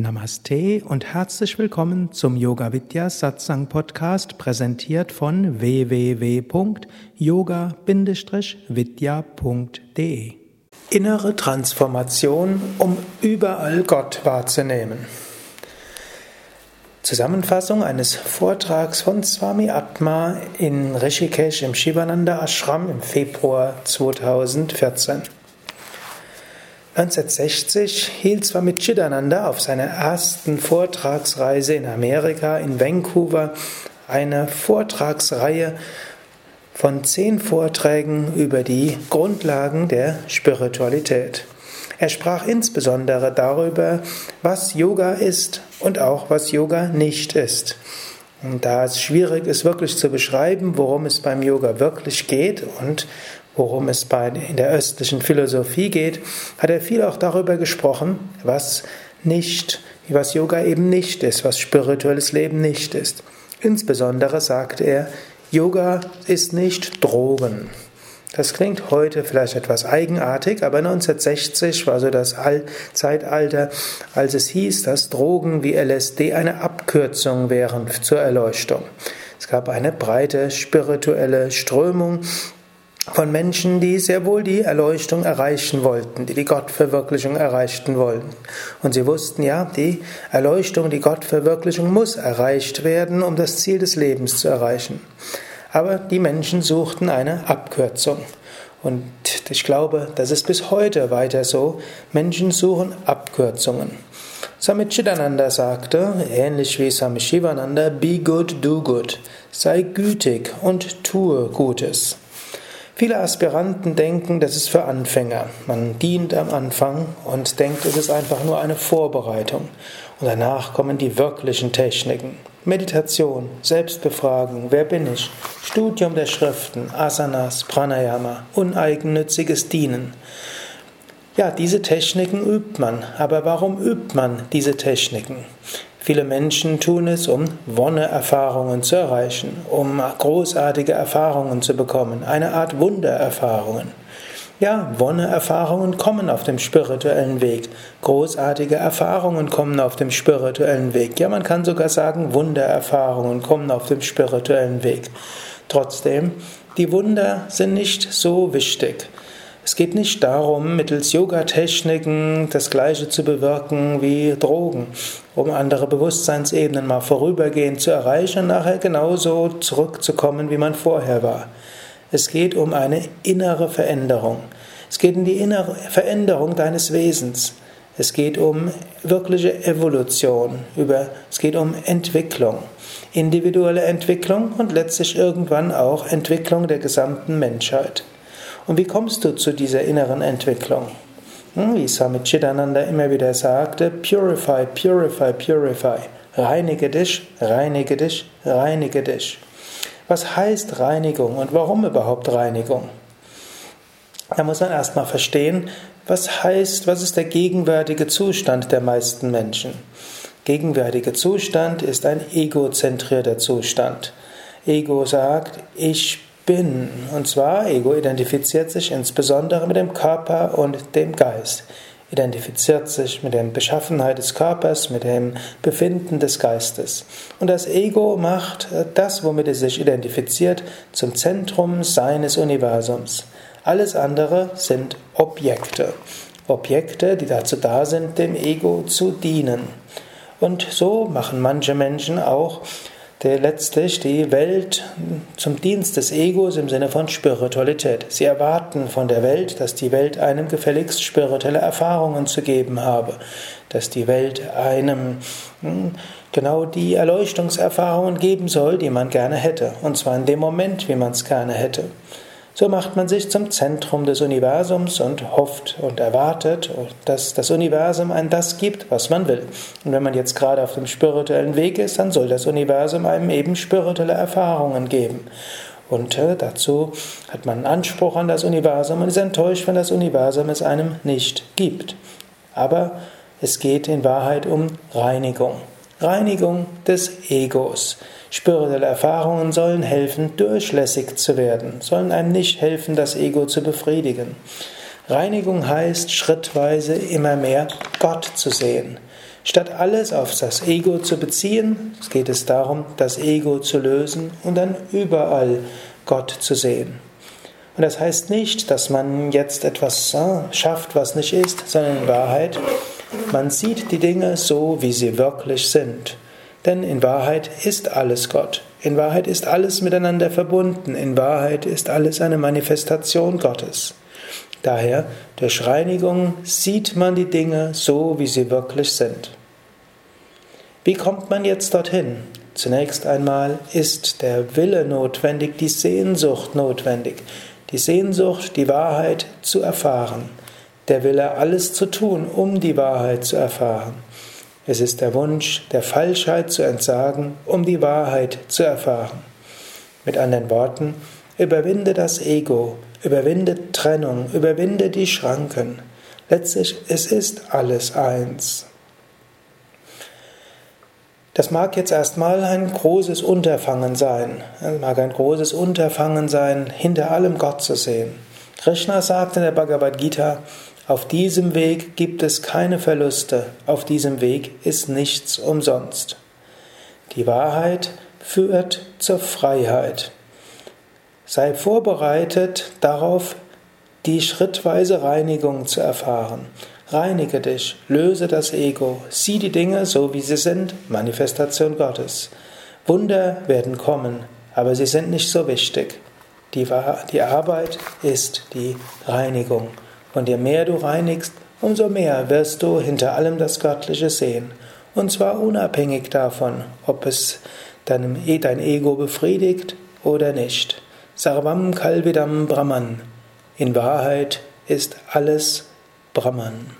Namaste und herzlich willkommen zum Yoga Vidya Satsang Podcast, präsentiert von www.yoga-vidya.de. Innere Transformation, um überall Gott wahrzunehmen. Zusammenfassung eines Vortrags von Swami Atma in Rishikesh im Shivananda Ashram im Februar 2014. 1960 hielt Swami Chidananda auf seiner ersten Vortragsreise in Amerika, in Vancouver, eine Vortragsreihe von zehn Vorträgen über die Grundlagen der Spiritualität. Er sprach insbesondere darüber, was Yoga ist und auch was Yoga nicht ist. Und da es schwierig ist, wirklich zu beschreiben, worum es beim Yoga wirklich geht und worum es bei, in der östlichen Philosophie geht, hat er viel auch darüber gesprochen, was nicht, was Yoga eben nicht ist, was spirituelles Leben nicht ist. Insbesondere sagt er, Yoga ist nicht Drogen. Das klingt heute vielleicht etwas eigenartig, aber 1960 war so das Zeitalter, als es hieß, dass Drogen wie LSD eine Abkürzung wären zur Erleuchtung. Es gab eine breite spirituelle Strömung, von Menschen, die sehr wohl die Erleuchtung erreichen wollten, die die Gottverwirklichung erreichen wollten. Und sie wussten ja, die Erleuchtung, die Gottverwirklichung muss erreicht werden, um das Ziel des Lebens zu erreichen. Aber die Menschen suchten eine Abkürzung. Und ich glaube, das ist bis heute weiter so. Menschen suchen Abkürzungen. Swami Chidananda sagte, ähnlich wie Swami Shivananda, be good, do good. Sei gütig und tue Gutes. Viele Aspiranten denken, das ist für Anfänger. Man dient am Anfang und denkt, es ist einfach nur eine Vorbereitung. Und danach kommen die wirklichen Techniken. Meditation, Selbstbefragung, wer bin ich? Studium der Schriften, Asanas, Pranayama, uneigennütziges Dienen. Ja, diese Techniken übt man. Aber warum übt man diese Techniken? Viele Menschen tun es, um Wonne-Erfahrungen zu erreichen, um großartige Erfahrungen zu bekommen, eine Art Wundererfahrungen. Ja, Wonne-Erfahrungen kommen auf dem spirituellen Weg. Großartige Erfahrungen kommen auf dem spirituellen Weg. Ja, man kann sogar sagen, Wundererfahrungen kommen auf dem spirituellen Weg. Trotzdem, die Wunder sind nicht so wichtig. Es geht nicht darum, mittels Yoga-Techniken das Gleiche zu bewirken wie Drogen, um andere Bewusstseinsebenen mal vorübergehend zu erreichen und nachher genauso zurückzukommen, wie man vorher war. Es geht um eine innere Veränderung. Es geht um die innere Veränderung deines Wesens. Es geht um wirkliche Evolution, über, es geht um Entwicklung, individuelle Entwicklung und letztlich irgendwann auch Entwicklung der gesamten Menschheit. Und wie kommst du zu dieser inneren Entwicklung? Hm, wie Swami Chidananda immer wieder sagte, purify, purify, purify. Reinige dich, reinige dich, reinige dich. Was heißt Reinigung und warum überhaupt Reinigung? Da muss man erstmal verstehen, was heißt, was ist der gegenwärtige Zustand der meisten Menschen? Gegenwärtiger Zustand ist ein egozentrierter Zustand. Ego sagt, ich bin. Und zwar, Ego identifiziert sich insbesondere mit dem Körper und dem Geist. Identifiziert sich mit der Beschaffenheit des Körpers, mit dem Befinden des Geistes. Und das Ego macht das, womit es sich identifiziert, zum Zentrum seines Universums. Alles andere sind Objekte. Objekte, die dazu da sind, dem Ego zu dienen. Und so machen manche Menschen auch der letztlich die Welt zum Dienst des Egos im Sinne von Spiritualität. Sie erwarten von der Welt, dass die Welt einem gefälligst spirituelle Erfahrungen zu geben habe, dass die Welt einem hm, genau die Erleuchtungserfahrungen geben soll, die man gerne hätte, und zwar in dem Moment, wie man es gerne hätte. So macht man sich zum Zentrum des Universums und hofft und erwartet, dass das Universum ein das gibt, was man will. Und wenn man jetzt gerade auf dem spirituellen Weg ist, dann soll das Universum einem eben spirituelle Erfahrungen geben. Und äh, dazu hat man einen Anspruch an das Universum und ist enttäuscht, wenn das Universum es einem nicht gibt. Aber es geht in Wahrheit um Reinigung. Reinigung des Egos. Spirituelle Erfahrungen sollen helfen, durchlässig zu werden, sollen einem nicht helfen, das Ego zu befriedigen. Reinigung heißt schrittweise immer mehr Gott zu sehen. Statt alles auf das Ego zu beziehen, geht es darum, das Ego zu lösen und dann überall Gott zu sehen. Und das heißt nicht, dass man jetzt etwas äh, schafft, was nicht ist, sondern in Wahrheit, man sieht die Dinge so, wie sie wirklich sind. Denn in Wahrheit ist alles Gott. In Wahrheit ist alles miteinander verbunden. In Wahrheit ist alles eine Manifestation Gottes. Daher, durch Reinigung sieht man die Dinge so, wie sie wirklich sind. Wie kommt man jetzt dorthin? Zunächst einmal ist der Wille notwendig, die Sehnsucht notwendig. Die Sehnsucht, die Wahrheit zu erfahren. Der Wille, alles zu tun, um die Wahrheit zu erfahren. Es ist der Wunsch, der Falschheit zu entsagen, um die Wahrheit zu erfahren. Mit anderen Worten, überwinde das Ego, Überwinde Trennung, überwinde die Schranken. Letztlich, es ist alles eins. Das mag jetzt erstmal ein großes Unterfangen sein. Es mag ein großes Unterfangen sein, hinter allem Gott zu sehen. Krishna sagt in der Bhagavad Gita, auf diesem Weg gibt es keine Verluste, auf diesem Weg ist nichts umsonst. Die Wahrheit führt zur Freiheit. Sei vorbereitet darauf, die schrittweise Reinigung zu erfahren. Reinige dich, löse das Ego, sieh die Dinge so, wie sie sind, Manifestation Gottes. Wunder werden kommen, aber sie sind nicht so wichtig. Die, die Arbeit ist die Reinigung. Und je mehr du reinigst, umso mehr wirst du hinter allem das Göttliche sehen. Und zwar unabhängig davon, ob es dein Ego befriedigt oder nicht. Sarvam Kalvidam Brahman. In Wahrheit ist alles Brahman.